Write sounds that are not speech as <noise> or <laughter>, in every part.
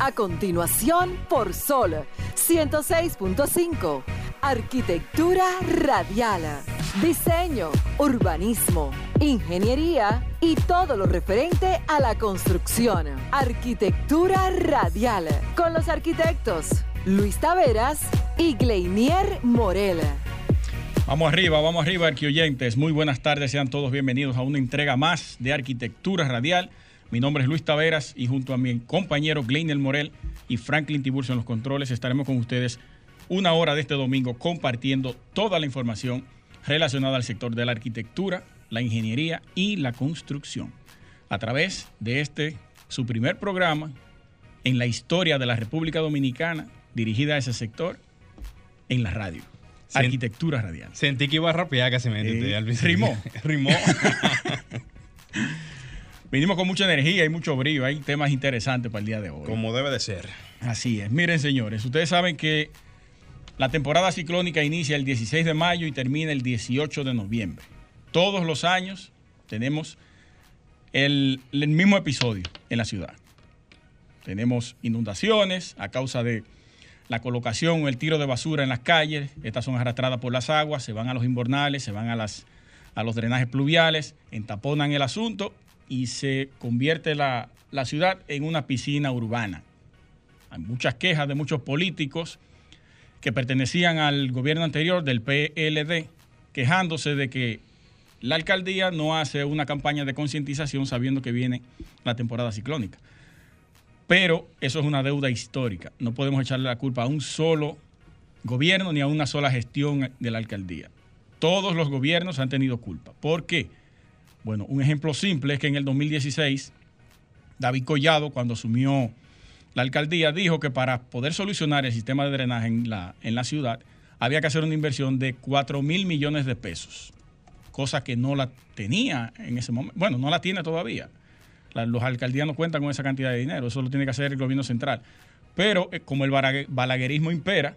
A continuación, por Sol 106.5. Arquitectura radial. Diseño, urbanismo, ingeniería y todo lo referente a la construcción. Arquitectura radial. Con los arquitectos Luis Taveras y Gleinier Morel. Vamos arriba, vamos arriba, arquioyentes. Muy buenas tardes, sean todos bienvenidos a una entrega más de Arquitectura Radial. Mi nombre es Luis Taveras y junto a mi compañero Gleiner Morel y Franklin Tiburcio en los controles estaremos con ustedes una hora de este domingo compartiendo toda la información relacionada al sector de la arquitectura, la ingeniería y la construcción. A través de este, su primer programa en la historia de la República Dominicana dirigida a ese sector en la radio. Arquitectura radial. Sentí que iba a rapear casi me eh, Rimó. Rimó. <laughs> <laughs> Vinimos con mucha energía y mucho brillo. Hay temas interesantes para el día de hoy. Como debe de ser. Así es. Miren, señores, ustedes saben que la temporada ciclónica inicia el 16 de mayo y termina el 18 de noviembre. Todos los años tenemos el, el mismo episodio en la ciudad. Tenemos inundaciones a causa de la colocación o el tiro de basura en las calles. Estas son arrastradas por las aguas, se van a los invernales, se van a, las, a los drenajes pluviales, entaponan el asunto y se convierte la, la ciudad en una piscina urbana. Hay muchas quejas de muchos políticos que pertenecían al gobierno anterior del PLD, quejándose de que la alcaldía no hace una campaña de concientización sabiendo que viene la temporada ciclónica. Pero eso es una deuda histórica. No podemos echarle la culpa a un solo gobierno ni a una sola gestión de la alcaldía. Todos los gobiernos han tenido culpa. ¿Por qué? Bueno, un ejemplo simple es que en el 2016, David Collado, cuando asumió la alcaldía, dijo que para poder solucionar el sistema de drenaje en la, en la ciudad, había que hacer una inversión de 4 mil millones de pesos, cosa que no la tenía en ese momento. Bueno, no la tiene todavía los alcaldías no cuentan con esa cantidad de dinero, eso lo tiene que hacer el gobierno central. Pero eh, como el balaguerismo impera,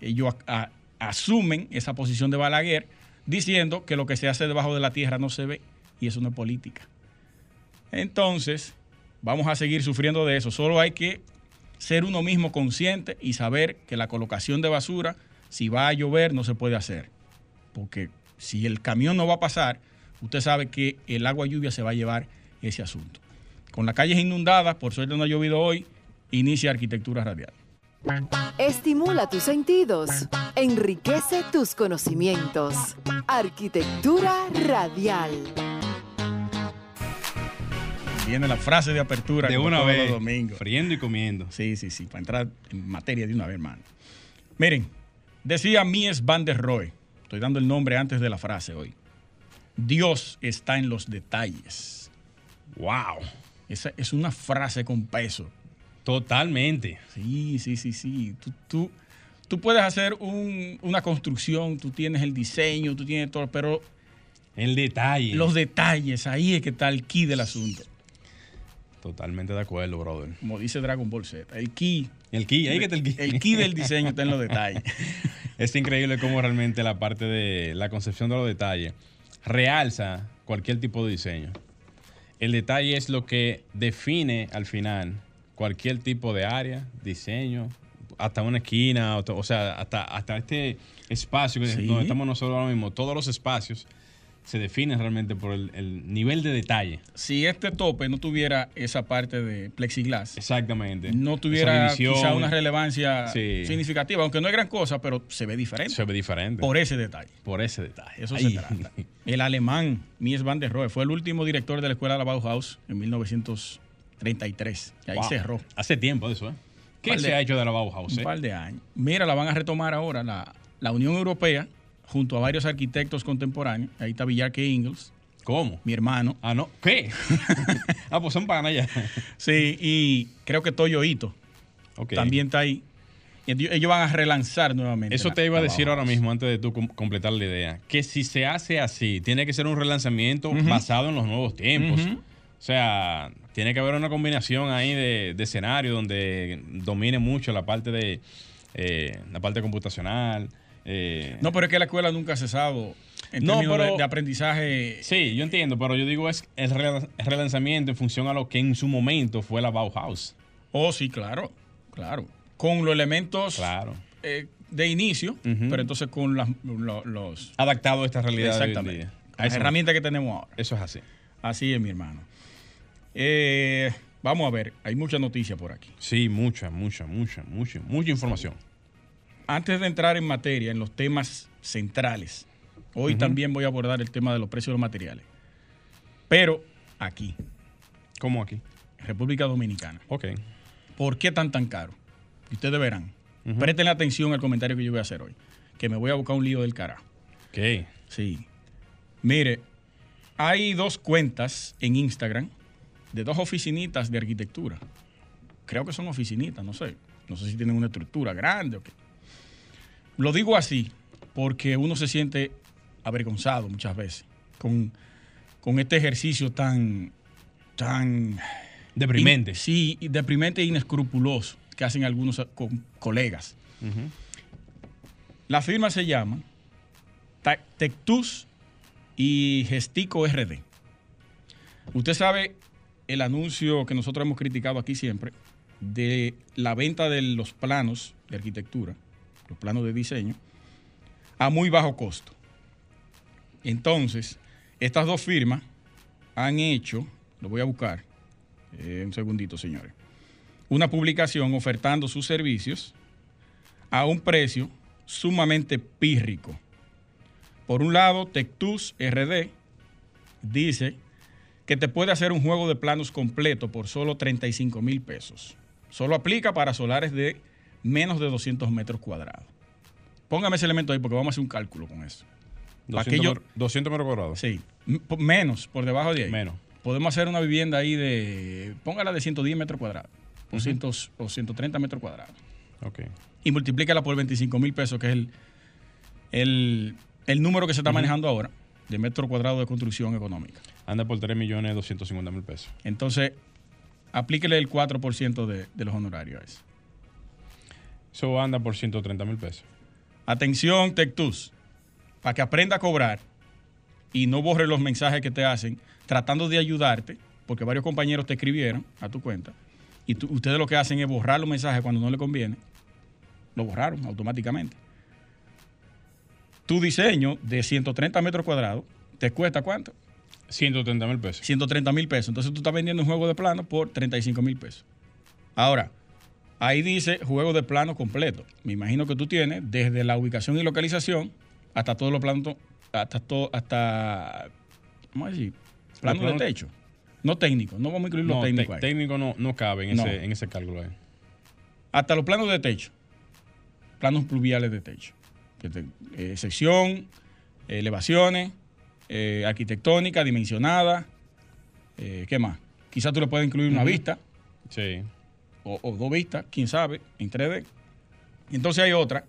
ellos asumen esa posición de Balaguer diciendo que lo que se hace debajo de la tierra no se ve y eso no es política. Entonces, vamos a seguir sufriendo de eso. Solo hay que ser uno mismo consciente y saber que la colocación de basura, si va a llover, no se puede hacer. Porque si el camión no va a pasar, usted sabe que el agua lluvia se va a llevar ese asunto. Con las calles inundadas, por suerte no ha llovido hoy, inicia arquitectura radial. Estimula tus sentidos, enriquece tus conocimientos. Arquitectura radial. Viene la frase de apertura de una vez, domingo. friendo y comiendo. Sí, sí, sí, para entrar en materia de una vez, hermano. Miren, decía Mies van der Rohe, estoy dando el nombre antes de la frase hoy. Dios está en los detalles. Wow. Esa es una frase con peso. Totalmente. Sí, sí, sí, sí. Tú, tú, puedes hacer una construcción, tú tienes el diseño, tú tienes todo, pero... El detalle. Los detalles, ahí es que está el key del asunto. Totalmente de acuerdo, brother. Como dice Dragon Ball Z, el key. El key, ahí que está el key. El key del diseño está en los detalles. <laughs> es increíble cómo realmente la parte de la concepción de los detalles realza cualquier tipo de diseño. El detalle es lo que define al final cualquier tipo de área, diseño, hasta una esquina, o, sea, hasta, hasta este espacio que donde estamos nosotros ahora mismo, todos los espacios se definen realmente por el, nivel de detalle. Si este tope no tuviera esa parte de plexiglas, exactamente, no tuviera quizá una relevancia significativa, aunque no es gran cosa, pero se ve diferente. Se ve diferente. Por ese detalle. Por ese detalle. Eso se trata. <laughs> El alemán Mies van der Rohe fue el último director de la escuela de la Bauhaus en 1933. Y ahí cerró. Hace tiempo de eso, ¿eh? ¿Qué se ha hecho de la Bauhaus? Un eh? par de años. Mira, la van a retomar ahora la, la Unión Europea junto a varios arquitectos contemporáneos. Ahí está Villarque Ingles. ¿Cómo? Mi hermano. Ah, no. ¿Qué? <laughs> ah, pues son panas ya. sí, y creo que Toyo Ito también está ahí. Ellos van a relanzar nuevamente. Eso te iba a decir ahora mismo, antes de tú completar la idea. Que si se hace así, tiene que ser un relanzamiento basado en los nuevos tiempos. O sea, tiene que haber una combinación ahí de, escenario donde domine mucho la parte de eh, la parte computacional, eh, no, pero es que la escuela nunca ha cesado en términos de, aprendizaje. Sí, yo entiendo, pero yo digo es el relanzamiento en función a lo que en su momento fue la Bauhaus. Oh, sí, claro, claro. Con los elementos Claro. eh, de inicio, pero entonces con las- lo- los... Adaptado a esta realidad. de hoy en Exactamente. día. Las Eso- herramientas que tenemos ahora. Eso es así. Así es, mi hermano. Eh, vamos a ver, hay mucha noticia por aquí. Sí, mucha, mucha, mucha, mucha, mucha información. Antes de entrar en materia, en los temas centrales, hoy también voy a abordar el tema de los precios de los materiales. Pero aquí, ¿Cómo aquí? República Dominicana. Ok. ¿Por qué tan tan caro? Y ustedes verán. Ujú. Presten atención al comentario que yo voy a hacer hoy. Que me voy a buscar un lío del carajo. Ok. Sí. Mire, hay dos cuentas en Instagram de dos oficinitas de arquitectura. Creo que son oficinitas, no sé. No sé si tienen una estructura grande o qué. Lo digo así porque uno se siente avergonzado muchas veces con, con este ejercicio tan, tan Deprimente. In- sí, deprimente e inescrupuloso que hacen algunos con colegas. La firma se llama Tectus y Gestico RD. Usted sabe el anuncio que nosotros hemos criticado aquí siempre de la venta de los planos de arquitectura, los planos de diseño, a muy bajo costo. Entonces, estas dos firmas han hecho, lo voy a buscar, eh, un segundito, señores, una publicación ofertando sus servicios a un precio sumamente pírrico. Por un lado, Tectus RD dice que te puede hacer un juego de planos completo por solo 35 mil pesos. Solo aplica para solares de menos de 200 metros cuadrados. Póngame ese elemento ahí porque vamos a hacer un cálculo con eso. 200, Aquello- metros- 200 metros cuadrados. Sí, menos, por debajo de ahí. Menos. Podemos hacer una vivienda ahí de, póngala de 110 metros cuadrados, o, 100 o 130 metros cuadrados. Ok. y multiplícala por 25 mil pesos, que es el, el, el número que se está manejando ahora de metro cuadrado de construcción económica. Anda por 3 millones 250 mil pesos. Entonces, aplíquele el 4% de, de los honorarios a eso. Eso anda por 130 mil pesos. Atención, Tectus, para que aprenda a cobrar y no borre los mensajes que te hacen tratando de ayudarte, porque varios compañeros te escribieron a tu cuenta, y tú- ustedes lo que hacen es borrar los mensajes cuando no le conviene. Lo borraron automáticamente. Tu diseño de 130 metros cuadrados te cuesta cuánto? 130 mil pesos. 130 mil pesos. Entonces tú estás vendiendo un juego de plano por 35 mil pesos. Ahora, ahí dice juego de plano completo. Me imagino que tú tienes desde la ubicación y localización hasta todos los planos, hasta todo, hasta, ¿cómo decir? Plano de techo. No técnico, no vamos a incluir los No, técnicos técnico no, no cabe en, No. Ese, en ese cálculo ahí. Hasta los planos de techo. Planos pluviales de techo. Que te- eh, sección, elevaciones, eh, arquitectónica, dimensionada. eh, ¿Qué más? Quizás tú le puedes incluir una vista. Sí. o, o dos vistas, quién sabe, en 3D. Y entonces hay otra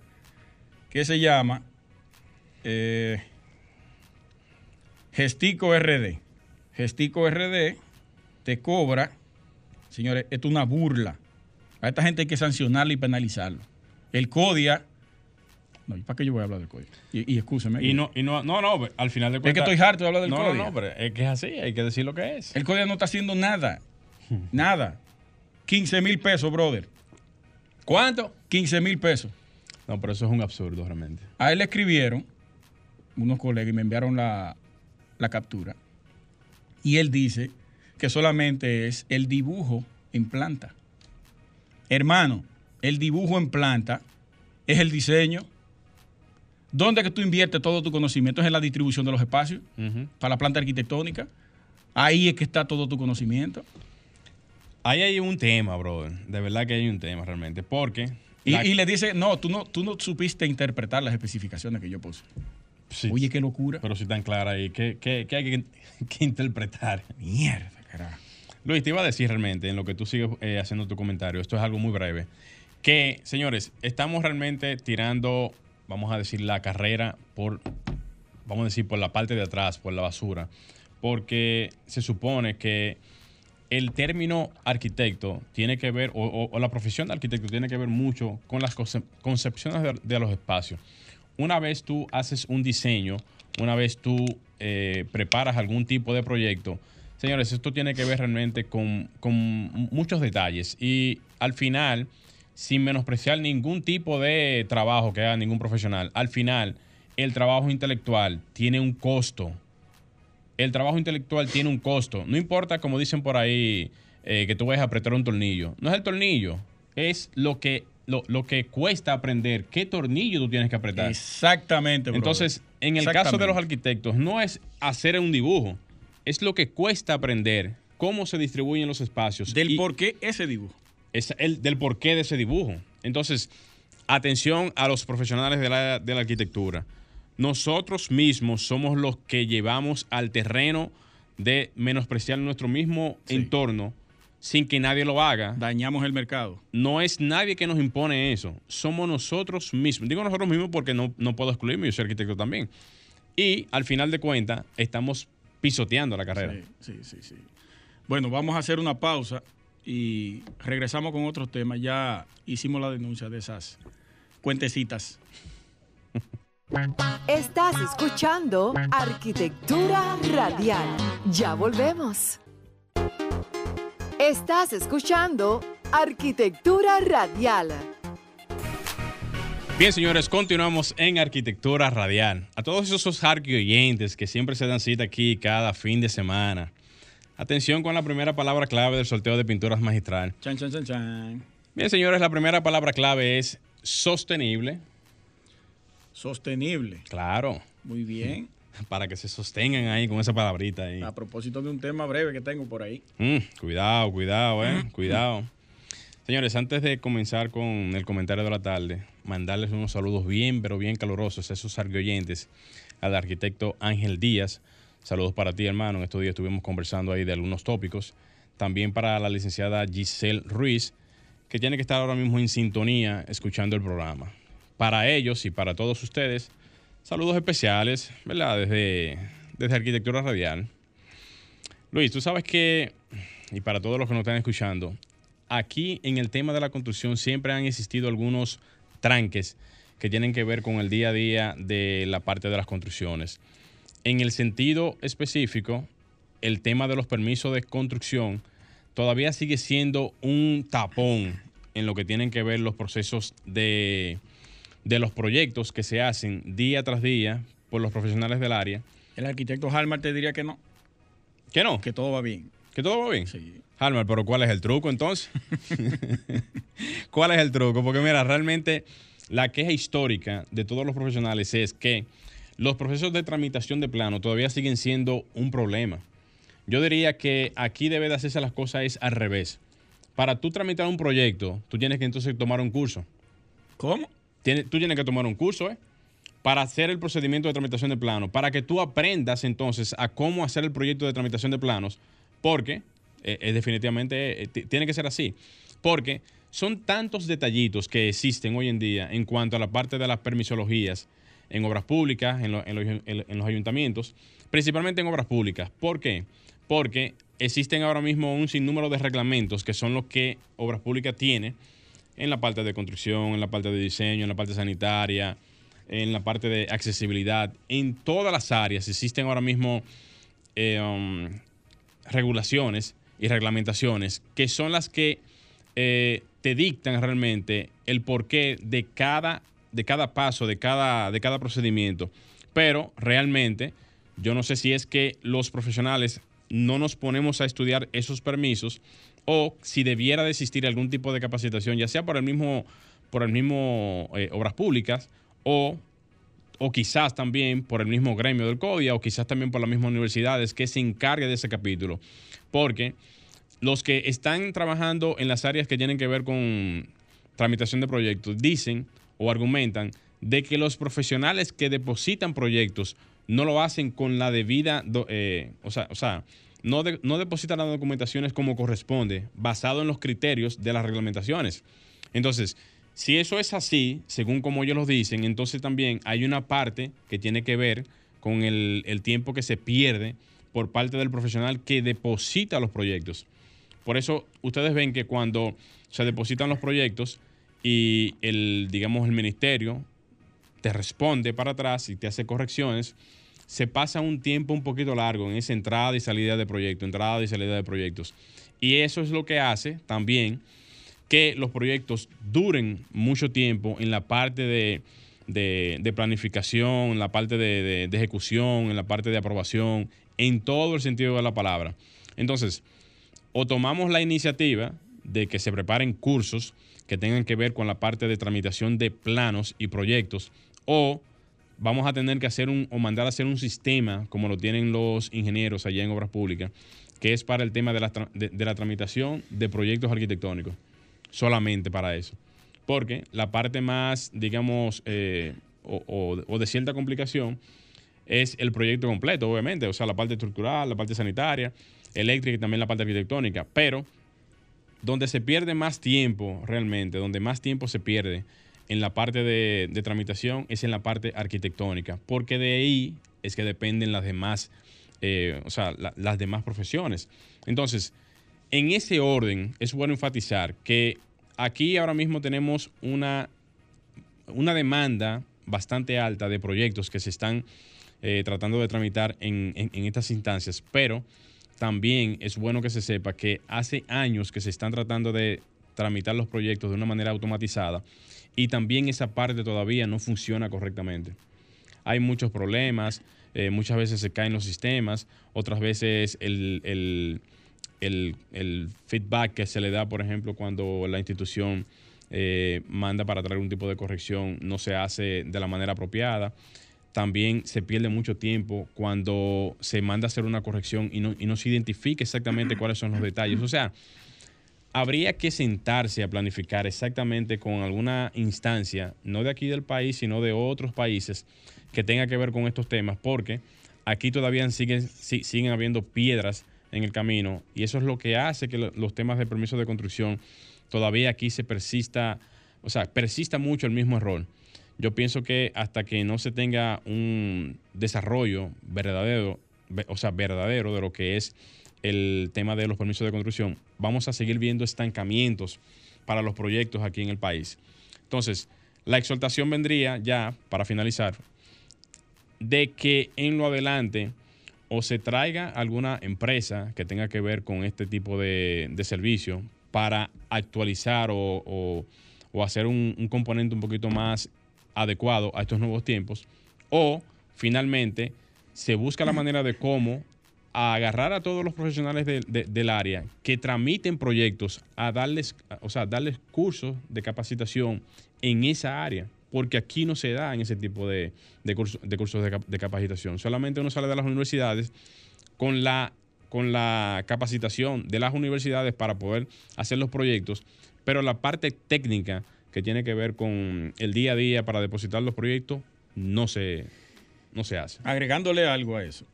que se llama eh, Gestico RD. Gestico RD te cobra, señores, esto es una burla. A esta gente hay que sancionarla y penalizarlo. El CODIA, no, ¿y para qué yo voy a hablar del CODIA? Y, y excúseme. Y no, y no, no, no, al final de es que cuentas. estoy harto de hablar del no, no, CODIA. no, pero es que es así, hay que decir lo que es. El CODIA no está haciendo nada. Nada. 15 mil pesos, brother. ¿Cuánto? 15 mil pesos. No, pero eso es un absurdo realmente. A él le escribieron unos colegas y me enviaron la, la captura. Y él dice que solamente es el dibujo en planta. Hermano, el dibujo en planta es el diseño. ¿Dónde es que tú inviertes todo tu conocimiento? Es en la distribución de los espacios para la planta arquitectónica. Ahí es que está todo tu conocimiento. Ahí hay un tema, brother. De verdad que hay un tema realmente. Porque. Y, la- y le dice, no tú, no, tú no supiste interpretar las especificaciones que yo puse. Sí, Oye, qué locura. Pero si tan clara ahí, ¿qué, qué- qué hay que, <laughs> que interpretar? Mierda, carajo. Luis, te iba a decir realmente, en lo que tú sigues eh, haciendo tu comentario, esto es algo muy breve, que, señores, estamos realmente tirando, vamos a decir, la carrera por, vamos a decir, por la parte de atrás, por la basura, porque se supone que el término arquitecto tiene que ver, o, la profesión de arquitecto tiene que ver mucho con las conce- concepciones de, de los espacios. Una vez tú haces un diseño, una vez tú eh, preparas algún tipo de proyecto, Señores, esto tiene que ver realmente con, con muchos detalles y al final, sin menospreciar ningún tipo de trabajo que haga ningún profesional, al final el trabajo intelectual tiene un costo. El trabajo intelectual tiene un costo. No importa, como dicen por ahí, eh, que tú vayas a apretar un tornillo. No es el tornillo, es lo que, lo, que cuesta aprender qué tornillo tú tienes que apretar. Exactamente. Entonces, en el caso de los arquitectos, no es hacer un dibujo, es lo que cuesta aprender cómo se distribuyen los espacios. Del por qué ese dibujo. Es el, del porqué de ese dibujo. Entonces, atención a los profesionales de la, de la arquitectura nosotros mismos somos los que llevamos al terreno de menospreciar nuestro mismo entorno sin que nadie lo haga. Dañamos el mercado. No es nadie que nos impone eso. Somos nosotros mismos. Digo nosotros mismos porque no, no puedo excluirme, yo soy arquitecto también. Y al final de cuentas, estamos pisoteando la carrera. Sí, sí, sí, sí. Bueno, vamos a hacer una pausa y regresamos con otros temas. Ya hicimos la denuncia de esas cuentecitas. Estás escuchando Arquitectura Radial. Ya volvemos. Estás escuchando Arquitectura Radial. Bien, señores, continuamos en Arquitectura Radial. A todos esos oyentes que siempre se dan cita aquí cada fin de semana. Atención con la primera palabra clave del sorteo de pinturas magistral. Chan, chan, chan, chan. Bien, señores, la primera palabra clave es sostenible Sostenible. Claro. Muy bien. <laughs> Para que se sostengan ahí con esa palabrita ahí. A propósito de un tema breve que tengo por ahí. Mm, cuidado, cuidado, eh. <laughs> cuidado. Señores, antes de comenzar con el comentario de la tarde, mandarles unos saludos bien, pero bien calurosos a esos argoyentes, al arquitecto Ángel Díaz. Saludos para ti, hermano. En estos días estuvimos conversando ahí de algunos tópicos. También para la licenciada Giselle Ruiz, que tiene que estar ahora mismo en sintonía escuchando el programa para ellos y para todos ustedes, saludos especiales, ¿verdad? Desde, desde Arquitectura Radial. Luis, tú sabes que, y para todos los que nos están escuchando, aquí en el tema de la construcción siempre han existido algunos tranques que tienen que ver con el día a día de la parte de las construcciones. En el sentido específico, el tema de los permisos de construcción todavía sigue siendo un tapón en lo que tienen que ver los procesos de de los proyectos que se hacen día tras día por los profesionales del área. El arquitecto Halmar te diría que no. ¿Que no? Que todo va bien. ¿Que todo va bien? Sí. Halmar, pero ¿cuál es el truco entonces? <laughs> ¿Cuál es el truco? Porque mira, realmente la queja histórica de todos los profesionales es que los procesos de tramitación de plano todavía siguen siendo un problema. Yo diría que aquí debe de hacerse las cosas es al revés. Para tú tramitar un proyecto, tú tienes que entonces tomar un curso. ¿Cómo? tú tienes que tomar un curso, ¿eh? Para hacer el procedimiento de tramitación de planos, para que tú aprendas entonces a cómo hacer el proyecto de tramitación de planos, porque eh, es definitivamente eh, tiene que ser así, porque son tantos detallitos que existen hoy en día en cuanto a la parte de las permisologías en obras públicas, en, los ayuntamientos, principalmente en obras públicas. ¿Por qué? Porque existen ahora mismo un sinnúmero de reglamentos que son los que Obras Públicas tiene en la parte de construcción, en la parte de diseño, en la parte sanitaria, en la parte de accesibilidad. En todas las áreas existen ahora mismo eh, um, regulaciones y reglamentaciones que son las que eh, te dictan realmente el porqué de cada, de cada paso, de cada, de cada procedimiento. Pero realmente yo no sé si es que los profesionales no nos ponemos a estudiar esos permisos o si debiera de existir algún tipo de capacitación, ya sea por el mismo, por el mismo eh, obras públicas o, o quizás también por el mismo gremio del CODIA o quizás también por las mismas universidades que se encargue de ese capítulo. Porque los que están trabajando en las áreas que tienen que ver con tramitación de proyectos dicen o argumentan de que los profesionales que depositan proyectos no lo hacen con la debida, eh, o sea, o sea no, no depositan las documentaciones como corresponde, basado en los criterios de las reglamentaciones. Entonces, si eso es así, según como ellos lo dicen, entonces también hay una parte que tiene que ver con el, tiempo que se pierde por parte del profesional que deposita los proyectos. Por eso ustedes ven que cuando se depositan los proyectos y el, digamos, el ministerio te responde para atrás y te hace correcciones, se pasa un tiempo un poquito largo en esa entrada y salida de proyectos, entrada y salida de proyectos. Y eso es lo que hace también que los proyectos duren mucho tiempo en la parte de, planificación, en la parte de, de, ejecución, en la parte de aprobación, en todo el sentido de la palabra. Entonces, o tomamos la iniciativa de que se preparen cursos que tengan que ver con la parte de tramitación de planos y proyectos, o vamos a tener que hacer un, o mandar a hacer un sistema, como lo tienen los ingenieros allá en obras públicas, que es para el tema de la, de, la tramitación de proyectos arquitectónicos, solamente para eso. Porque la parte más, digamos, eh, o, o, de cierta complicación es el proyecto completo, obviamente, o sea, la parte estructural, la parte sanitaria, eléctrica y también la parte arquitectónica, pero donde se pierde más tiempo realmente, donde más tiempo se pierde en la parte de, tramitación es en la parte arquitectónica, porque de ahí es que dependen las demás, eh, o sea, las demás profesiones. Entonces, en ese orden es bueno enfatizar que aquí ahora mismo tenemos una, una demanda bastante alta de proyectos que se están eh, tratando de tramitar en, en estas instancias, pero también es bueno que se sepa que hace años que se están tratando de tramitar los proyectos de una manera automatizada y también esa parte todavía no funciona correctamente. Hay muchos problemas, eh, muchas veces se caen los sistemas, otras veces el, feedback que se le da, por ejemplo, cuando la institución eh, manda para traer un tipo de corrección no se hace de la manera apropiada. También se pierde mucho tiempo cuando se manda a hacer una corrección y no, y no se identifica exactamente <clears throat> cuáles son los detalles. O sea, habría que sentarse a planificar exactamente con alguna instancia, no de aquí del país, sino de otros países, que tenga que ver con estos temas, porque aquí todavía siguen, siguen habiendo piedras en el camino y eso es lo que hace que los temas de permiso de construcción todavía aquí se persista, o sea, persista mucho el mismo error. Yo pienso que hasta que no se tenga un desarrollo verdadero, o sea, verdadero de lo que es el tema de los permisos de construcción, vamos a seguir viendo estancamientos para los proyectos aquí en el país. Entonces, la exhortación vendría ya, para finalizar, de que en lo adelante o se traiga alguna empresa que tenga que ver con este tipo de, servicio para actualizar o, hacer un, un componente un poquito más adecuado a estos nuevos tiempos, o finalmente se busca la manera de cómo agarrar a todos los profesionales del área que tramiten proyectos, a darles, o sea, darles cursos de capacitación en esa área, porque aquí no se da en ese tipo de, de, cursos de, capacitación. Solamente uno sale de las universidades con la, con la capacitación de las universidades para poder hacer los proyectos, pero la parte técnica que tiene que ver con el día a día para depositar los proyectos no se, no se hace. Agregándole algo a eso.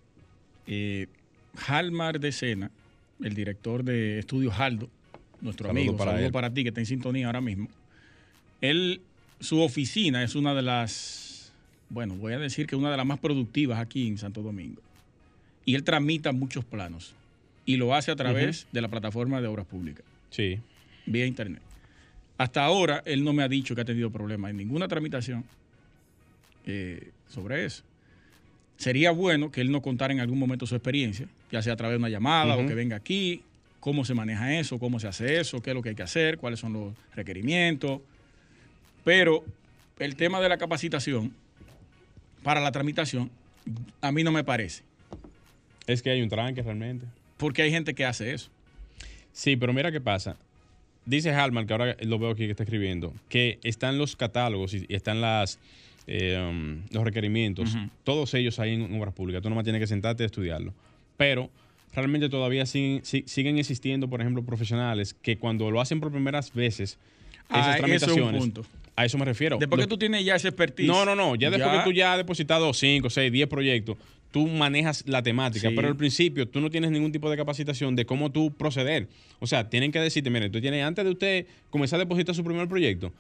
Eh, Halmar de Sena, el director de Estudios Haldo, nuestro amigo, para saludo para ti que está en sintonía ahora mismo. Él, su oficina es una de las, bueno, voy a decir que una de las más productivas aquí en Santo Domingo. Y él tramita muchos planos y lo hace a través de la plataforma de obras públicas. Sí. Vía internet. Hasta ahora él no me ha dicho que ha tenido problemas en ninguna tramitación eh, sobre eso sería bueno que él nos contara en algún momento su experiencia, ya sea a través de una llamada o que venga aquí, cómo se maneja eso, cómo se hace eso, qué es lo que hay que hacer, cuáles son los requerimientos. Pero el tema de la capacitación para la tramitación, a mí no me parece. Es que hay un tranque realmente. Porque hay gente que hace eso. Sí, pero mira qué pasa. Dice Halman, que ahora lo veo aquí que está escribiendo, que están los catálogos y están las eh, um, los requerimientos, todos ellos ahí en, obras públicas. Tú nomás tienes que sentarte a estudiarlo. Pero realmente todavía siguen, siguen existiendo, por ejemplo, profesionales que cuando lo hacen por primeras veces, esas ah, tramitaciones. A eso me refiero. Después que tú tienes ya ese expertise. No, no, no. Ya después que tú ya has depositado 5, 6, 10 proyectos, tú manejas la temática. Pero al principio tú no tienes ningún tipo de capacitación de cómo tú proceder. O sea, tienen que decirte, mire, tú tienes, antes de usted comenzar a depositar su primer proyecto,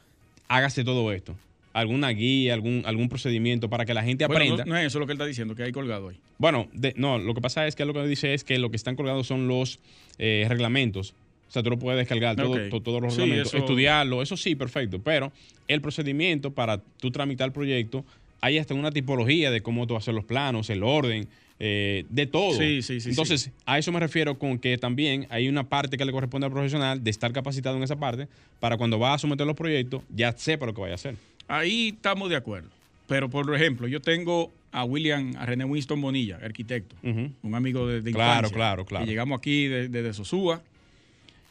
hágase todo esto alguna guía, algún, algún procedimiento para que la gente aprenda. No, es eso lo que él está diciendo, que hay colgado ahí. Bueno, no, lo que pasa es que lo que dice es que lo que están colgados son los eh, reglamentos. O sea, tú lo puedes descargar todos los reglamentos, estudiarlo, eso sí, perfecto. Pero el procedimiento para tú tramitar el proyecto hay hasta una tipología de cómo tú hacer los planos, el orden, eh, de todo. Sí, sí, sí, Entonces, a eso me refiero con que también hay una parte que le corresponde al profesional de estar capacitado en esa parte para cuando va a someter los proyectos ya sepa lo que vaya a hacer. Ahí estamos de acuerdo. Pero, por ejemplo, yo tengo a William, a René Winston Bonilla, arquitecto, un amigo de, de Claro, infancia, claro, claro. llegamos aquí desde de, de Sosúa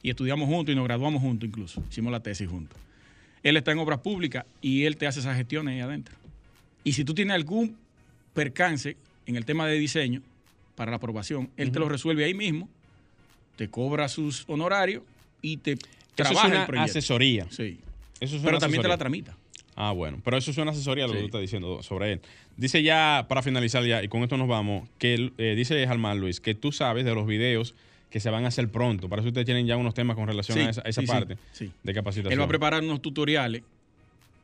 y estudiamos juntos y nos graduamos juntos incluso. Hicimos la tesis juntos. Él está en obras públicas y él te hace esas gestiones ahí adentro. Y si tú tienes algún percance en el tema de diseño para la aprobación, él te lo resuelve ahí mismo, te cobra sus honorarios y te Eso trabaja es una el proyecto. asesoría. Sí. Eso es Pero una también te la tramita. Ah, bueno, pero eso es una asesoría lo que tú estás diciendo sobre él. Dice ya, para finalizar ya, y con esto nos vamos, que eh, dice Jalmán Luis, que tú sabes de los videos que se van a hacer pronto. Para eso ustedes tienen ya unos temas con relación Sí, a esa, a esa sí, sí, parte de capacitación. Él va a preparar unos tutoriales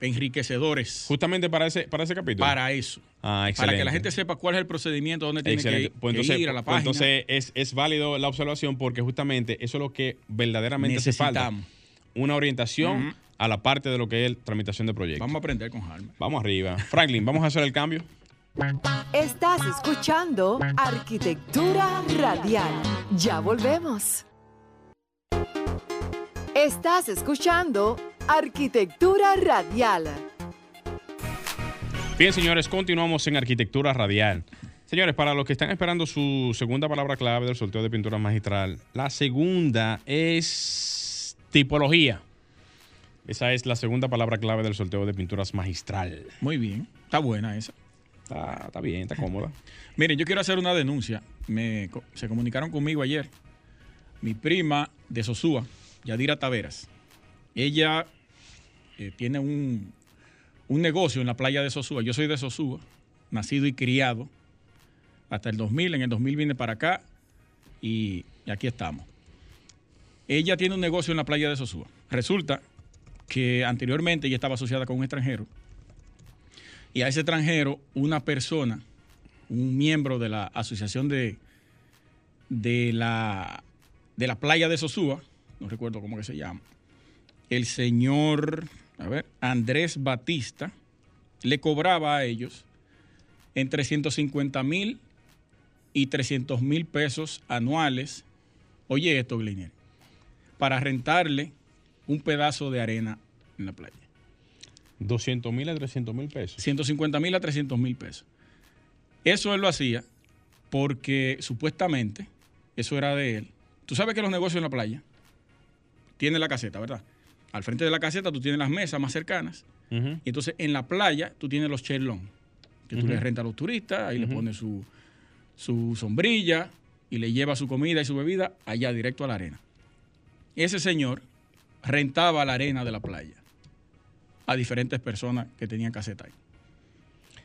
enriquecedores Justamente para ese, para ese capítulo. para eso. Ah, Para que la gente sepa cuál es el procedimiento, dónde tiene que. Pues que entonces, ir a la pues página. entonces es, es válido la observación porque justamente eso es lo que verdaderamente hace falta. Necesitamos. Una orientación a la parte de lo que es tramitación de proyectos. Vamos a aprender con Harmer. Vamos arriba. Franklin, vamos a hacer el cambio. Estás escuchando Arquitectura Radial. Ya volvemos. Estás escuchando Arquitectura Radial. Bien, señores, continuamos en arquitectura radial. Señores, para los que están esperando su segunda palabra clave del sorteo de pintura magistral, la segunda es tipología. Esa es la segunda palabra clave del sorteo de pinturas magistral. Muy bien. Está buena esa. Está, está bien, está cómoda. <laughs> Miren, yo quiero hacer una denuncia. Me, se comunicaron conmigo ayer. Mi prima de Sosúa, Yadira Taveras. Ella eh, tiene un, un negocio en la playa de Sosúa. Yo soy de Sosúa, nacido y criado hasta el 2000. En el 2000 vine para acá y, aquí estamos. Ella tiene un negocio en la playa de Sosúa. Resulta que anteriormente ella estaba asociada con un extranjero y a ese extranjero una persona, un miembro de la asociación de, de, la, de la playa de Sosúa, no recuerdo cómo que se llama, el señor, a ver, Andrés Batista, le cobraba a ellos entre 150 mil y 300 mil pesos anuales, oye esto, Glinier, para rentarle un pedazo de arena en la playa. 200 mil a 300 mil pesos. 150 mil a 300 mil pesos. Eso él lo hacía porque supuestamente eso era de él. Tú sabes que los negocios en la playa tienen la caseta, ¿verdad? Al frente de la caseta tú tienes las mesas más cercanas y entonces en la playa tú tienes los chelón, que tú le rentas a los turistas, ahí le pones su, su sombrilla y le lleva su comida y su bebida allá directo a la arena. Ese señor rentaba la arena de la playa a diferentes personas que tenían caseta ahí.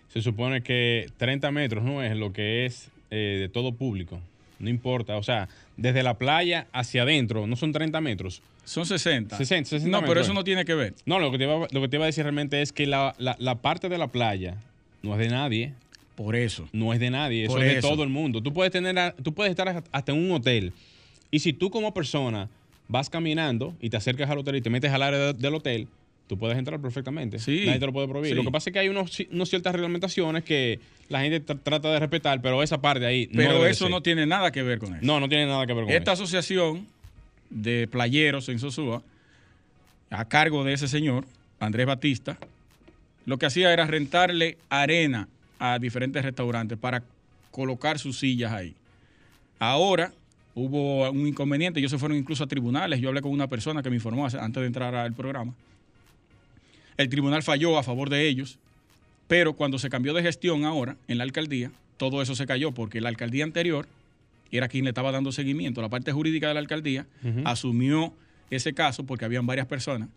Se supone que 30 metros no es lo que es eh, de todo público. No importa. O sea, desde la playa hacia adentro, no son 30 metros. Son 60. 60, 60 no, pero eso no tiene que ver. No, lo que te iba, lo que te iba a decir realmente es que la, la- la parte de la playa no es de nadie. Por eso. No es de nadie. Eso es de todo el mundo. Tú puedes, tener, tú puedes estar hasta en un hotel. Y si tú como persona vas caminando y te acercas al hotel y te metes al área de- del hotel, tú puedes entrar perfectamente. Sí. Nadie te lo puede prohibir. Sí. Lo que pasa es que hay unos, unos ciertas reglamentaciones que la gente tr- trata de respetar, pero esa parte ahí no Pero eso no tiene nada que ver con eso. No, no tiene nada que ver con Esta eso. asociación de playeros en Sosúa, a cargo de ese señor, Andrés Batista, lo que hacía era rentarle arena a diferentes restaurantes para colocar sus sillas ahí. Ahora hubo un inconveniente, ellos se fueron incluso a tribunales, yo hablé con una persona que me informó antes de entrar al programa. El tribunal falló a favor de ellos, pero cuando se cambió de gestión ahora en la alcaldía, todo eso se cayó porque la alcaldía anterior era quien le estaba dando seguimiento. La parte jurídica de la alcaldía asumió ese caso porque habían varias personas.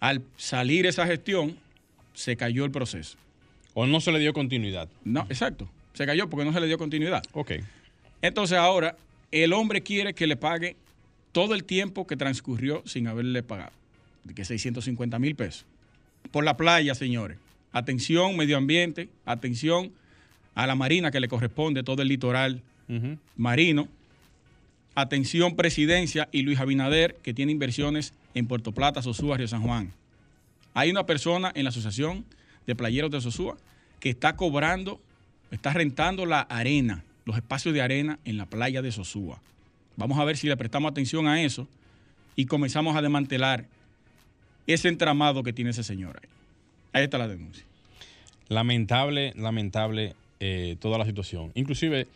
Al salir esa gestión, se cayó el proceso. O no se le dio continuidad. No, exacto. Se cayó porque no se le dio continuidad. Ok. Entonces ahora el hombre quiere que le pague todo el tiempo que transcurrió sin haberle pagado. De que 650 mil pesos. Por la playa, señores. Atención, medio ambiente. Atención a la marina que le corresponde todo el litoral marino. Atención, presidencia y Luis Abinader, que tiene inversiones en Puerto Plata, Sosúa, Río San Juan. Hay una persona en la Asociación de Playeros de Sosúa que está cobrando, está rentando la arena, los espacios de arena en la playa de Sosúa. Vamos a ver si le prestamos atención a eso y comenzamos a desmantelar ese entramado que tiene ese señor ahí. Ahí está la denuncia. Lamentable, lamentable eh, toda la situación. Inclusive,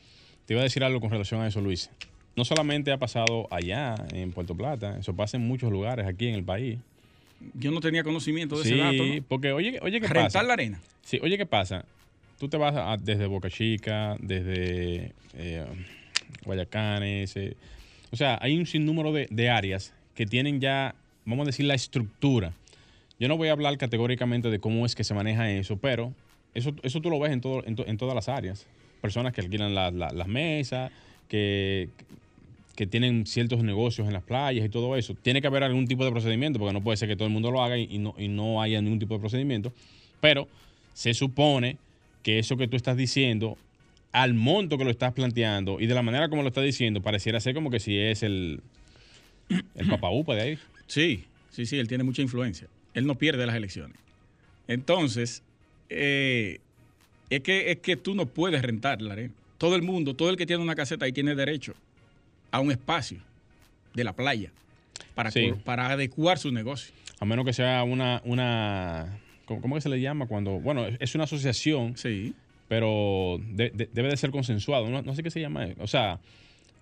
te iba a decir algo con relación a eso, Luis. No solamente ha pasado allá, en Puerto Plata, eso pasa en muchos lugares aquí en el país. Yo no tenía conocimiento de sí, ese dato. ¿no? porque oye, oye, ¿qué Rentar pasa? la arena. Sí, oye, ¿qué pasa? Tú te vas a- desde Boca Chica, desde eh, Guayacanes. eh, o sea, hay un sinnúmero de, de áreas que tienen ya, vamos a decir, la estructura. Yo no voy a hablar categóricamente de cómo es que se maneja eso, pero eso, eso tú lo ves en, todo, en, to- en todas las áreas. Personas que alquilan la- la- las mesas, que, que tienen ciertos negocios en las playas y todo eso. Tiene que haber algún tipo de procedimiento, porque no puede ser que todo el mundo lo haga y, y no, y no haya ningún tipo de procedimiento. Pero se supone que eso que tú estás diciendo, al monto que lo estás planteando y de la manera como lo estás diciendo, pareciera ser como que si es el, el papaupa de ahí. Sí, sí, sí, él tiene mucha influencia. Él no pierde las elecciones. Entonces, eh, es, que, es que tú no puedes rentar la arena. Todo el mundo, todo el que tiene una caseta ahí tiene derecho a un espacio de la playa para, Sí. para adecuar su negocio. A menos que sea una, una ¿cómo, cómo que se le llama? Cuando, bueno, es una asociación, Sí, pero de- de- debe de ser consensuado. No, no sé qué se llama. O sea,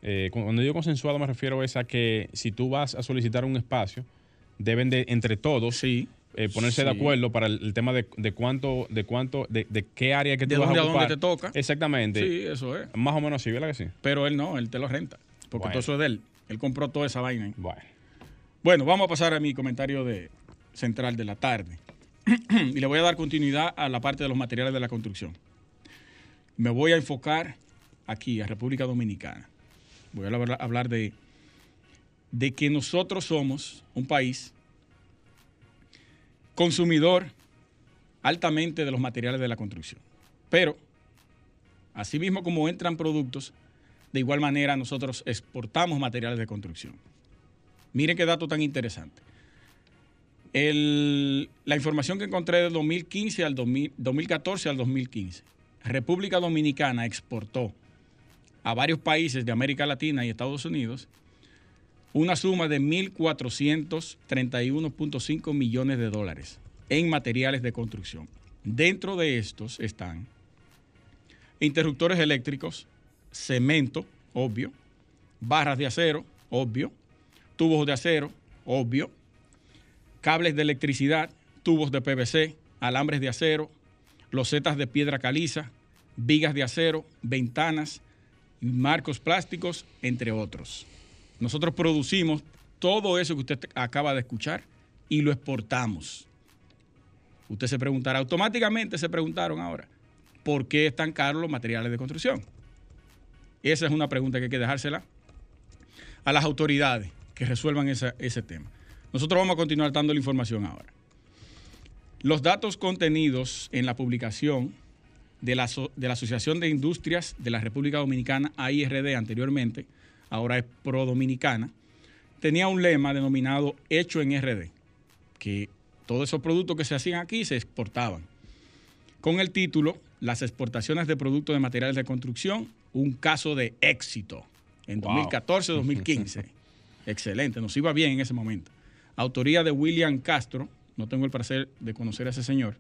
eh, cu- cuando digo consensuado me refiero es a que si tú vas a solicitar un espacio, deben de, entre todos, sí. eh, ponerse de acuerdo para el, el tema de, de cuánto, de cuánto, de, de qué área que tú De vas dónde a ocupar. dónde te toca. Exactamente. Sí, eso es. Más o menos así, ¿verdad que sí? Pero él no, él te lo renta. Porque Bueno. todo eso es de él. Él compró toda esa vaina. ahí. Bueno. Bueno, vamos a pasar a mi comentario de central de la tarde. <clears throat> y le voy a dar continuidad a la parte de los materiales de la construcción. Me voy a enfocar aquí, a República Dominicana. Voy a hablar, de, de que nosotros somos un país consumidor altamente de los materiales de la construcción. Pero, asimismo como entran productos, de igual manera nosotros exportamos materiales de construcción. Miren qué dato tan interesante. La información que encontré del 2015 al 2000 2014 al 2015. República Dominicana exportó a varios países de América Latina y Estados Unidos una suma de 1.431.5 millones de dólares en materiales de construcción. Dentro de estos están interruptores eléctricos, cemento, obvio, barras de acero, obvio, tubos de acero, obvio, cables de electricidad, tubos de PVC, alambres de acero, losetas de piedra caliza, vigas de acero, ventanas, marcos plásticos, entre otros. Nosotros producimos todo eso que usted acaba de escuchar y lo exportamos. Usted se preguntará, automáticamente se preguntaron ahora, ¿por qué están caros los materiales de construcción? Esa es una pregunta que hay que dejársela a las autoridades que resuelvan ese tema. Nosotros vamos a continuar dando la información ahora. Los datos contenidos en la publicación de la, de la Asociación de Industrias de la República Dominicana, AIRD anteriormente, ahora es Pro Dominicana, tenía un lema denominado Hecho en RD, que todos esos productos que se hacían aquí se exportaban. Con el título Las exportaciones de productos de materiales de construcción, un caso de éxito en Wow. 2014-2015. <laughs> Excelente, nos iba bien en ese momento. Autoría de William Castro, no tengo el placer de conocer a ese señor.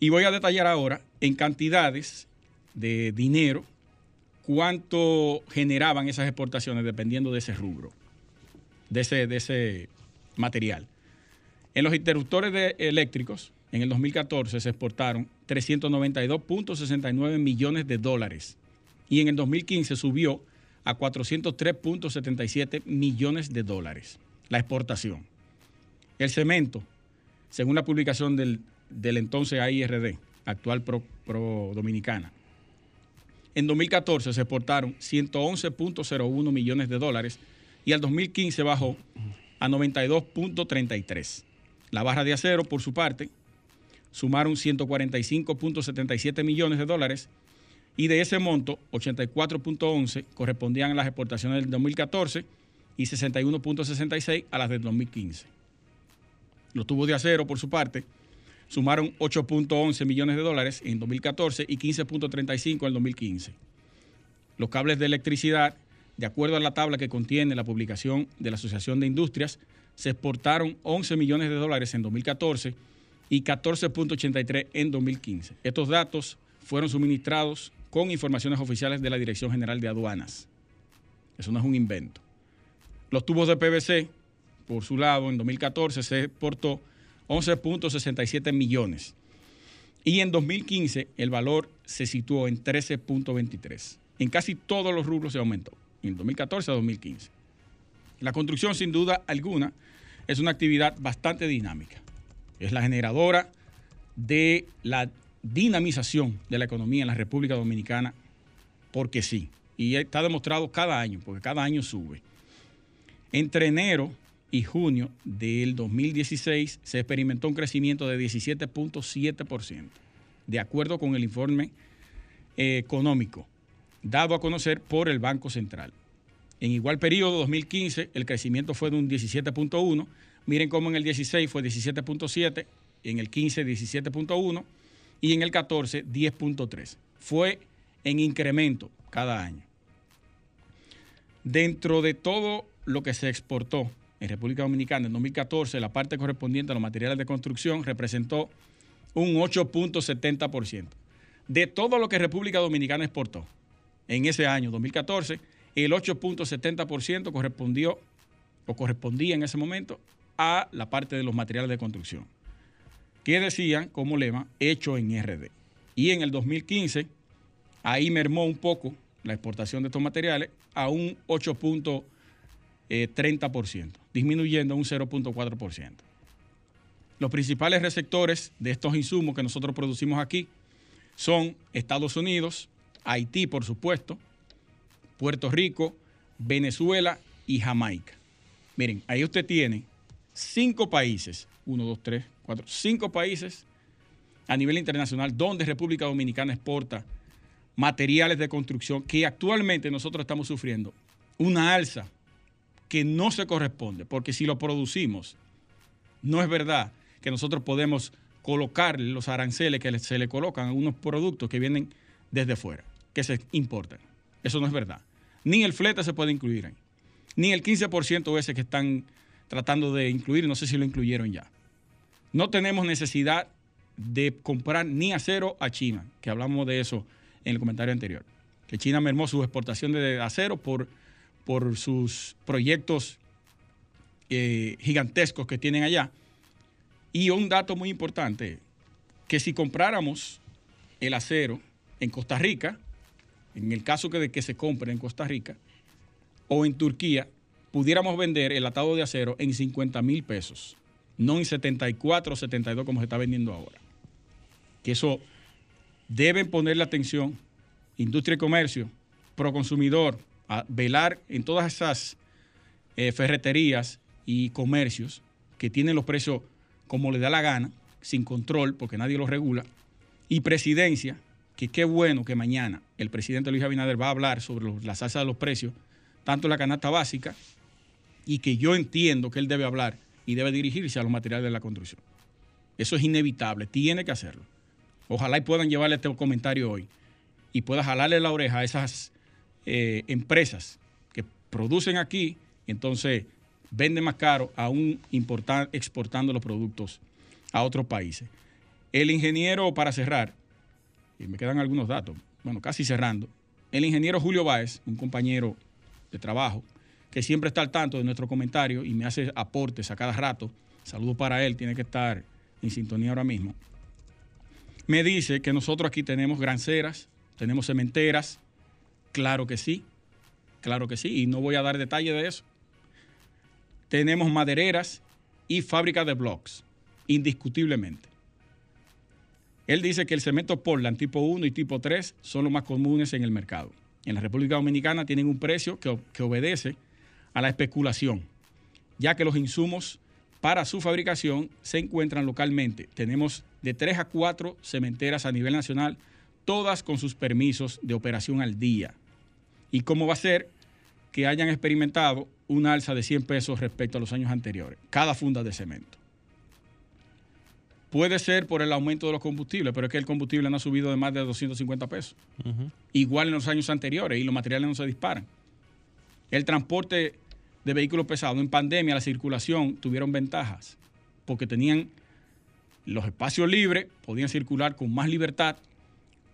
Y voy a detallar ahora en cantidades de dinero cuánto generaban esas exportaciones dependiendo de ese rubro, de ese, de ese material. En los interruptores de- eléctricos, en el 2014 se exportaron 392.69 millones de dólares y en el 2015 subió a 403.77 millones de dólares la exportación. El cemento, según la publicación del, del entonces AIRD, actual Pro, Pro Dominicana, en 2014 se exportaron 111.01 millones de dólares y al 2015 bajó a 92.33. La barra de acero, por su parte, sumaron 145.77 millones de dólares y de ese monto, 84.11 correspondían a las exportaciones del 2014 y 61.66 a las del 2015. Los tubos de acero, por su parte, sumaron 8.11 millones de dólares en 2014 y 15.35 en 2015. Los cables de electricidad, de acuerdo a la tabla que contiene la publicación de la Asociación de Industrias, se exportaron 11 millones de dólares en 2014 y 14.83 en 2015. Estos datos fueron suministrados con informaciones oficiales de la Dirección General de Aduanas. Eso no es un invento. Los tubos de PVC, por su lado, en 2014 se exportó 11.67 millones. Y en 2015 el valor se situó en 13.23. En casi todos los rubros se aumentó, en 2014 a 2015. La construcción, sin duda alguna, es una actividad bastante dinámica. Es la generadora de la dinamización de la economía en la República Dominicana, porque sí. Y está demostrado cada año, porque cada año sube. Entre enero y junio del 2016 se experimentó un crecimiento de 17.7%, de acuerdo con el informe eh, económico dado a conocer por el Banco Central. En igual periodo, 2015, el crecimiento fue de un 17.1. Miren cómo en el 16 fue 17.7, en el 15 17.1 y en el 14 10.3. Fue en incremento cada año. Dentro de todo lo que se exportó en República Dominicana en 2014, la parte correspondiente a los materiales de construcción representó un 8.70%. De todo lo que República Dominicana exportó en ese año, 2014, el 8.70% correspondió o correspondía en ese momento a la parte de los materiales de construcción, que decían como lema hecho en RD. Y en el 2015, ahí mermó un poco la exportación de estos materiales a un 8.70%. 30%, eh, disminuyendo un 0.4%. Los principales receptores de estos insumos que nosotros producimos aquí son Estados Unidos, Haití, por supuesto, Puerto Rico, Venezuela y Jamaica. Miren, ahí usted tiene cinco países, uno, dos, tres, cuatro, cinco países a nivel internacional donde República Dominicana exporta materiales de construcción que actualmente nosotros estamos sufriendo una alza que no se corresponde, porque si lo producimos, no es verdad que nosotros podemos colocar los aranceles que se le colocan a unos productos que vienen desde fuera, que se importan. Eso no es verdad. Ni el flete se puede incluir ahí. Ni el 15% ese que están tratando de incluir, no sé si lo incluyeron ya. No tenemos necesidad de comprar ni acero a China, que hablamos de eso en el comentario anterior. Que China mermó su exportación de acero por por sus proyectos eh, gigantescos que tienen allá. Y un dato muy importante, que si compráramos el acero en Costa Rica, en el caso de que se compre en Costa Rica, o en Turquía, pudiéramos vender el atado de acero en 50 mil pesos, no en 74 o 72 como se está vendiendo ahora. Que eso deben ponerle atención, industria y comercio, proconsumidor, a velar en todas esas eh, ferreterías y comercios que tienen los precios como le da la gana, sin control, porque nadie los regula, y presidencia, que qué bueno que mañana el presidente Luis Abinader va a hablar sobre la salsa de los precios, tanto la canasta básica, y que yo entiendo que él debe hablar y debe dirigirse a los materiales de la construcción. Eso es inevitable, tiene que hacerlo. Ojalá y puedan llevarle este comentario hoy y pueda jalarle la oreja a esas eh, empresas que producen aquí, entonces venden más caro, aún exportando los productos a otros países. El ingeniero, para cerrar, y me quedan algunos datos, bueno, casi cerrando, el ingeniero Julio Báez, un compañero de trabajo, que siempre está al tanto de nuestro comentario y me hace aportes a cada rato, saludo para él, tiene que estar en sintonía ahora mismo, me dice que nosotros aquí tenemos granceras, tenemos cementeras, Claro que sí, claro que sí, y no voy a dar detalle de eso. Tenemos madereras y fábricas de blocks, indiscutiblemente. Él dice que el cemento Portland tipo 1 y tipo 3 son los más comunes en el mercado. En la República Dominicana tienen un precio que, que obedece a la especulación, ya que los insumos para su fabricación se encuentran localmente. Tenemos de 3 a 4 cementeras a nivel nacional, todas con sus permisos de operación al día y cómo va a ser que hayan experimentado una alza de 100 pesos respecto a los años anteriores, cada funda de cemento. Puede ser por el aumento de los combustibles, pero es que el combustible no ha subido de más de 250 pesos. Igual en los años anteriores y los materiales no se disparan. El transporte de vehículos pesados en pandemia, la circulación tuvieron ventajas porque tenían los espacios libres, podían circular con más libertad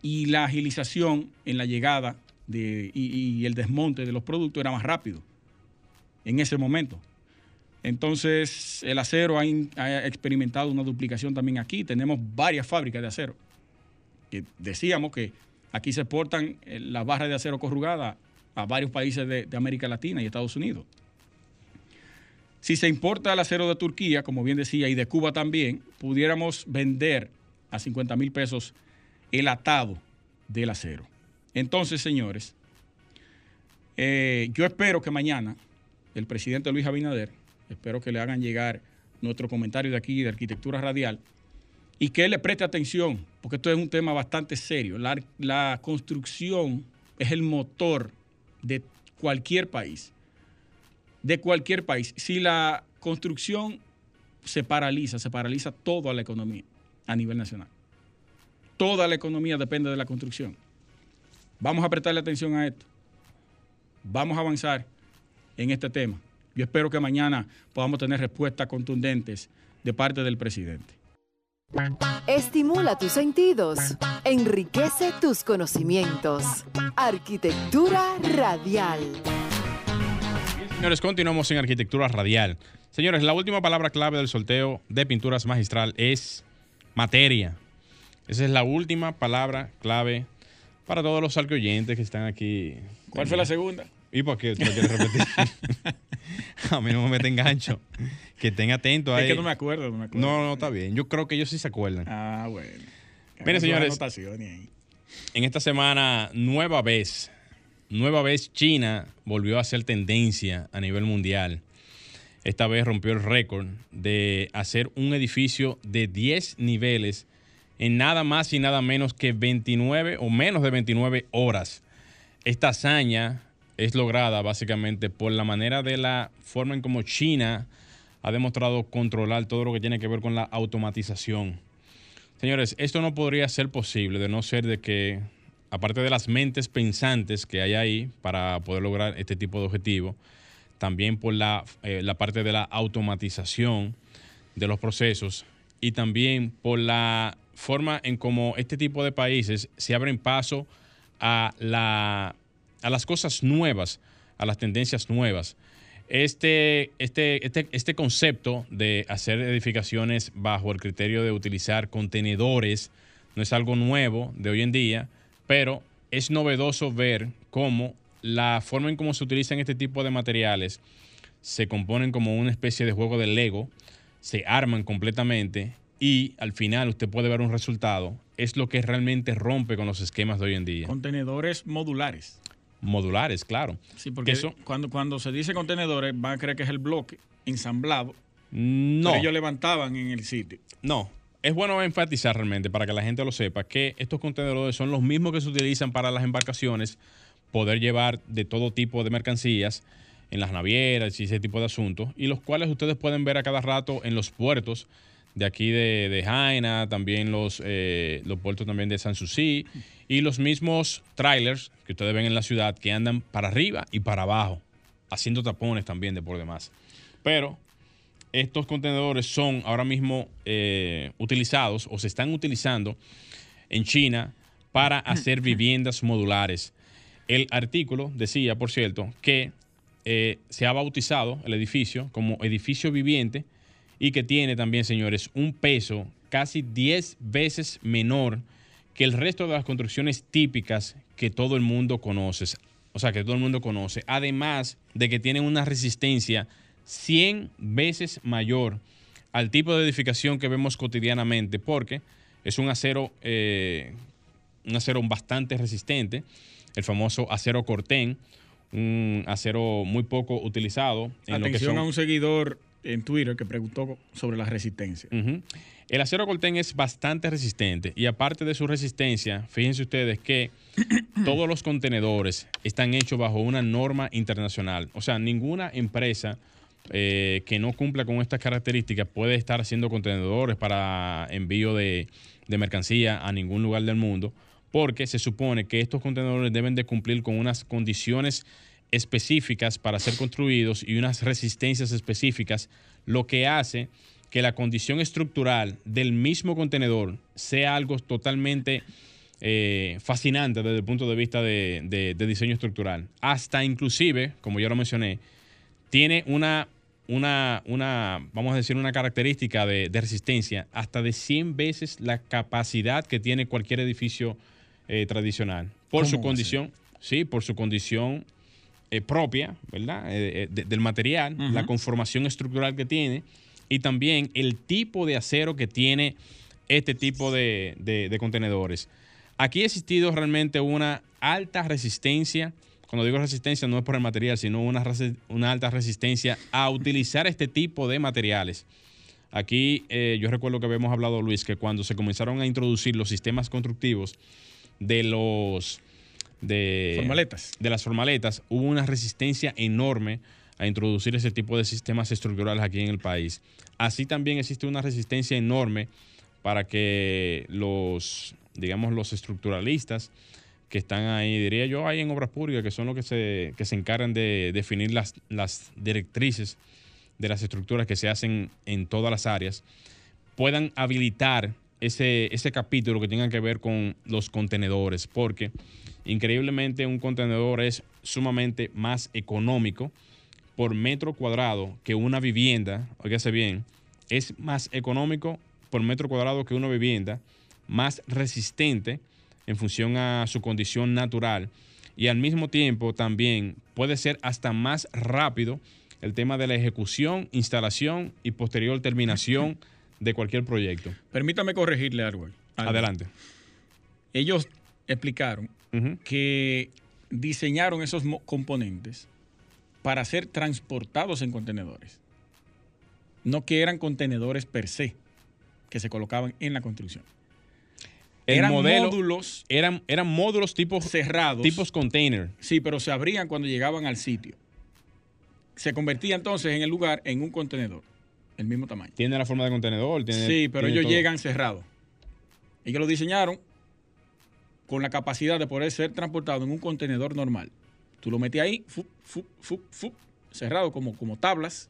y la agilización en la llegada y, el desmonte de los productos era más rápido en ese momento. Entonces, el acero ha, ha, experimentado una duplicación también aquí. Tenemos varias fábricas de acero. Que decíamos que aquí se exportan eh, las barras de acero corrugada a varios países de, de, América Latina y Estados Unidos. Si se importa el acero de Turquía, como bien decía, y de Cuba también, pudiéramos vender a 50 mil pesos el atado del acero. Entonces, señores, eh, yo espero que mañana el presidente Luis Abinader, espero que le hagan llegar nuestro comentario de aquí de arquitectura radial y que él le preste atención, porque esto es un tema bastante serio. La, la construcción es el motor de cualquier país, de cualquier país. Si la construcción se paraliza, se paraliza toda la economía a nivel nacional. Toda la economía depende de la construcción. Vamos a prestarle atención a esto. Vamos a avanzar en este tema. Yo espero que mañana podamos tener respuestas contundentes de parte del presidente. Estimula tus sentidos, enriquece tus conocimientos. Arquitectura radial. Señores, continuamos en arquitectura radial. Señores, la última palabra clave del sorteo de pinturas magistral es materia. Esa es la última palabra clave para todos los oyentes que están aquí. ¿Cuál fue la segunda? ¿Y por qué? ¿Tú quieres repetir? <laughs> a mí no me meten gancho. Que estén atentos ahí. Es que no me acuerdo, no me acuerdo. No, no, está bien. Yo creo que ellos sí se acuerdan. Ah, bueno. Miren, señores. En esta semana, nueva vez, nueva vez China volvió a ser tendencia a nivel mundial. Esta vez rompió el récord de hacer un edificio de 10 niveles en nada más y nada menos que 29 o menos de 29 horas. Esta hazaña es lograda básicamente por la manera de la forma en como China ha demostrado controlar todo lo que tiene que ver con la automatización. Señores, esto no podría ser posible de no ser de que, aparte de las mentes pensantes que hay ahí para poder lograr este tipo de objetivo, también por la, eh, la parte de la automatización de los procesos y también por la forma en cómo este tipo de países se abren paso a, la, a las cosas nuevas, a las tendencias nuevas. Este, este, este, este concepto de hacer edificaciones bajo el criterio de utilizar contenedores no es algo nuevo de hoy en día, pero es novedoso ver cómo la forma en cómo se utilizan este tipo de materiales se componen como una especie de juego de Lego, se arman completamente y al final usted puede ver un resultado, es lo que realmente rompe con los esquemas de hoy en día. Contenedores modulares. Modulares, claro. Sí, porque eso, cuando, cuando se dice contenedores van a creer que es el bloque ensamblado. No. ellos levantaban en el sitio. No. Es bueno enfatizar realmente para que la gente lo sepa que estos contenedores son los mismos que se utilizan para las embarcaciones, poder llevar de todo tipo de mercancías en las navieras y ese tipo de asuntos, y los cuales ustedes pueden ver a cada rato en los puertos de aquí de, de Jaina, también los, eh, los puertos también de Sanssouci y los mismos trailers que ustedes ven en la ciudad que andan para arriba y para abajo, haciendo tapones también de por demás. Pero estos contenedores son ahora mismo eh, utilizados o se están utilizando en China para hacer viviendas modulares. El artículo decía, por cierto, que eh, se ha bautizado el edificio como edificio viviente y que tiene también, señores, un peso casi 10 veces menor que el resto de las construcciones típicas que todo el mundo conoce. O sea, que todo el mundo conoce. Además de que tienen una resistencia 100 veces mayor al tipo de edificación que vemos cotidianamente, porque es un acero, eh, un acero bastante resistente, el famoso acero cortén, un acero muy poco utilizado. En Atención lo que son, a un seguidor en Twitter que preguntó sobre la resistencia. Uh -huh. El acero coltén es bastante resistente y aparte de su resistencia, fíjense ustedes que <clears throat> todos los contenedores están hechos bajo una norma internacional. O sea, ninguna empresa eh, que no cumpla con estas características puede estar haciendo contenedores para envío de, de mercancía a ningún lugar del mundo, porque se supone que estos contenedores deben de cumplir con unas condiciones específicas para ser construidos y unas resistencias específicas, lo que hace que la condición estructural del mismo contenedor sea algo totalmente eh, fascinante desde el punto de vista de, de- de diseño estructural. Hasta inclusive, como ya lo mencioné, tiene una, una, una vamos a decir, una característica de, de resistencia hasta de 100 veces la capacidad que tiene cualquier edificio eh, tradicional. Por ¿Cómo su condición, sí, por su condición eh, propia, ¿verdad? Eh, eh, de- del material, la conformación estructural que tiene y también el tipo de acero que tiene este tipo de, de- de contenedores. Aquí ha existido realmente una alta resistencia. Cuando digo resistencia no es por el material, sino una, alta resistencia a <laughs> utilizar este tipo de materiales. Aquí eh, yo recuerdo que habíamos hablado, Luis, que cuando se comenzaron a introducir los sistemas constructivos de los de, Formaletas. de las formaletas, hubo una resistencia enorme a introducir ese tipo de sistemas estructurales aquí en el país. Así también existe una resistencia enorme para que los, digamos, los estructuralistas que están ahí, diría yo, ahí en obras públicas, que son los que se, que se encargan de definir las, las directrices de las estructuras que se hacen en todas las áreas, puedan habilitar ese, ese capítulo que tenga que ver con los contenedores, porque increíblemente un contenedor es sumamente más económico por metro cuadrado que una vivienda, óigase bien, es más económico por metro cuadrado que una vivienda, más resistente en función a su condición natural y al mismo tiempo también puede ser hasta más rápido el tema de la ejecución, instalación y posterior terminación <laughs> de cualquier proyecto. Permítame corregirle algo. algo. Adelante. Ellos explicaron Que diseñaron esos componentes para ser transportados en contenedores. No que eran contenedores per se, que se colocaban en la construcción. El eran modelo módulos eran, eran módulos tipos, cerrados. tipos container. Sí, pero se abrían cuando llegaban al sitio. Se convertía entonces en el lugar en un contenedor, el mismo tamaño. Tiene la forma de contenedor. Tiene, Sí, pero tiene ellos todo. llegan cerrados. Ellos lo diseñaron con la capacidad de poder ser transportado en un contenedor normal. Tú lo metes ahí, cerrado como, como tablas.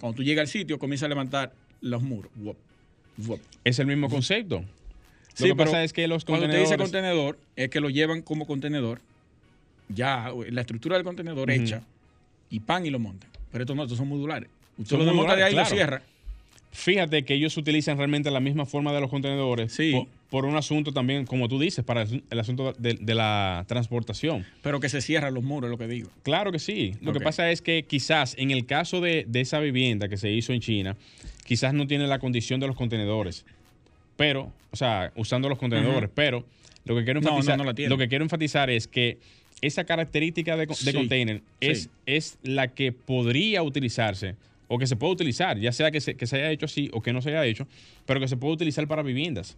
Cuando tú llegas al sitio, comienza a levantar los muros. Es el mismo concepto. Sí, Lo que pero pasa es que los Cuando te dice contenedor, es que lo llevan como contenedor, ya la estructura del contenedor Ujú. hecha, y pan y lo montan. Pero estos no, estos son modulares. Usted Son lo desmonta de ahí y lo cierra. Fíjate que ellos utilizan realmente la misma forma de los contenedores Sí. por, por un asunto también, como tú dices, para el, asunto de, de la transportación. Pero que se cierran los muros, lo que digo. Claro que sí. Lo que pasa es que quizás en el caso de, de esa vivienda que se hizo en China, quizás no tiene la condición de los contenedores. Pero, o sea, usando los contenedores, pero lo que quiero No, no, enfatizar, no lo que quiero enfatizar es que esa característica de, co- de Sí, container es, sí. es la que podría utilizarse o que se puede utilizar, ya sea que se, que se haya hecho así o que no se haya hecho, pero que se puede utilizar para viviendas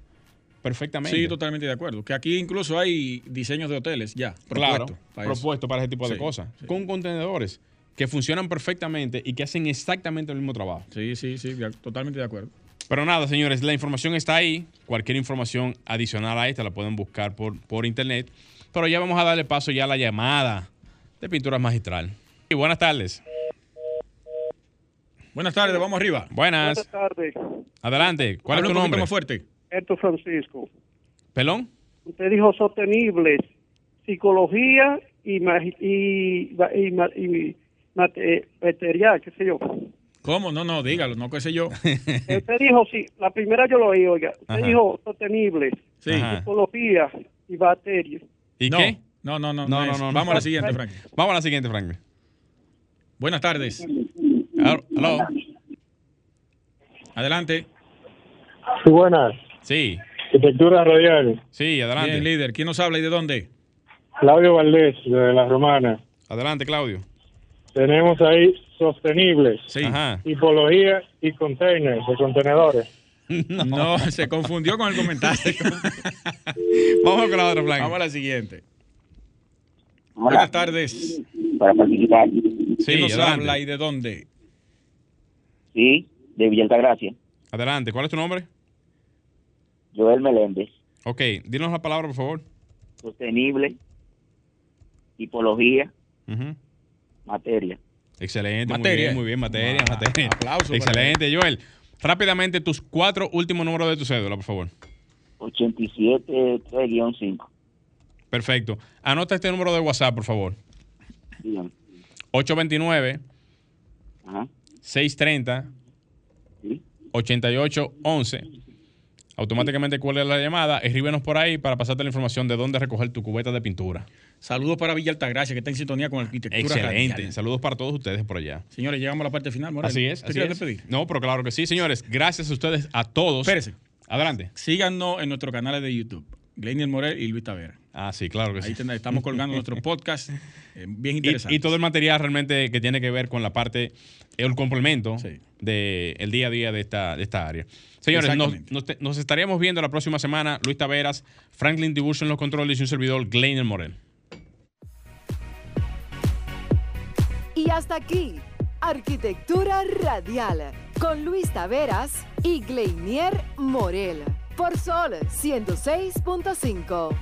perfectamente. Sí, totalmente de acuerdo. Que aquí incluso hay diseños de hoteles ya Claro, propuestos para eso. propuesto para ese tipo de Sí, cosas. sí. Con contenedores que funcionan perfectamente y que hacen exactamente el mismo trabajo. Sí, sí, sí, totalmente de acuerdo. Pero nada, señores, la información está ahí. Cualquier información adicional a esta la pueden buscar por, por internet. Pero ya vamos a darle paso ya a la llamada de Pinturas Magistral. Y buenas tardes. Buenas tardes, vamos arriba. Buenas. Buenas tardes, Adelante. ¿Cuál es tu nombre? más fuerte. Héctor Francisco. ¿Pelón? Usted dijo sostenibles, psicología y, y, y, y mate- material, qué sé yo. ¿Cómo? No, no, dígalo, no qué sé yo. <laughs> Usted dijo, sí, la primera yo lo oí, oiga. Usted Ajá. dijo sostenibles, Sí. Psicología y batería. ¿Y no, qué? No, no, no, No, no, no. Vamos a la siguiente, Frank. Vamos a la siguiente, Frank. Buenas tardes. Aló. Adelante. Sí, buenas. Sí, Arquitectura radial. sí, adelante. Bien, líder. ¿Quién nos habla y de dónde? Claudio Valdés, de La Romana. Adelante, Claudio. Tenemos ahí sostenibles, Sí. Ajá. tipología y containers, de contenedores. <laughs> No. se confundió con el comentario. <laughs> Vamos con la otra, Frank. Vamos a la siguiente. Buenas tardes. para participar. Sí, ¿Quién nos adelante. habla y de dónde? Sí, de Villa Altagracia. Adelante, ¿cuál es tu nombre? Joel Meléndez. Ok, dinos la palabra, por favor. Sostenible, tipología, materia. Excelente, muy Materia. bien, muy bien, materia, Ah, materia. <laughs> aplauso para Excelente, Joel. Rápidamente, tus cuatro últimos números de tu cédula, por favor. 87-3-5. Perfecto. Anota este número de WhatsApp, por favor. Dígame. 829 Ajá. 630 Sí. 8811. Automáticamente cuelga la llamada, escríbenos por ahí para pasarte la información de dónde recoger tu cubeta de pintura. Saludos para Villa Altagracia, que está en sintonía con Arquitectura Excelente. Radial. Saludos para todos ustedes por allá. Señores, llegamos a la parte final, Morel. Así es. ¿Te Así quieres es. despedir? No, pero claro que sí, señores. Gracias a ustedes, a todos. Espérese. Adelante. Síganos en nuestros canales de YouTube, Glenier Morel y Luis Tavera. Ah, sí, claro que Ahí sí. ten- estamos colgando <laughs> nuestros podcasts eh, bien Y, interesantes. y todo el material realmente que tiene que ver con la parte, el complemento Sí. del día a día de esta, de esta área. Señores, nos, nos te- nos estaríamos viendo la próxima semana. Luis Taveras, Franklin Dibution en los controles y un servidor, Gleiner Morel. Y hasta aquí, Arquitectura Radial, con Luis Taveras y Gleinier Morel, por Sol 106.5.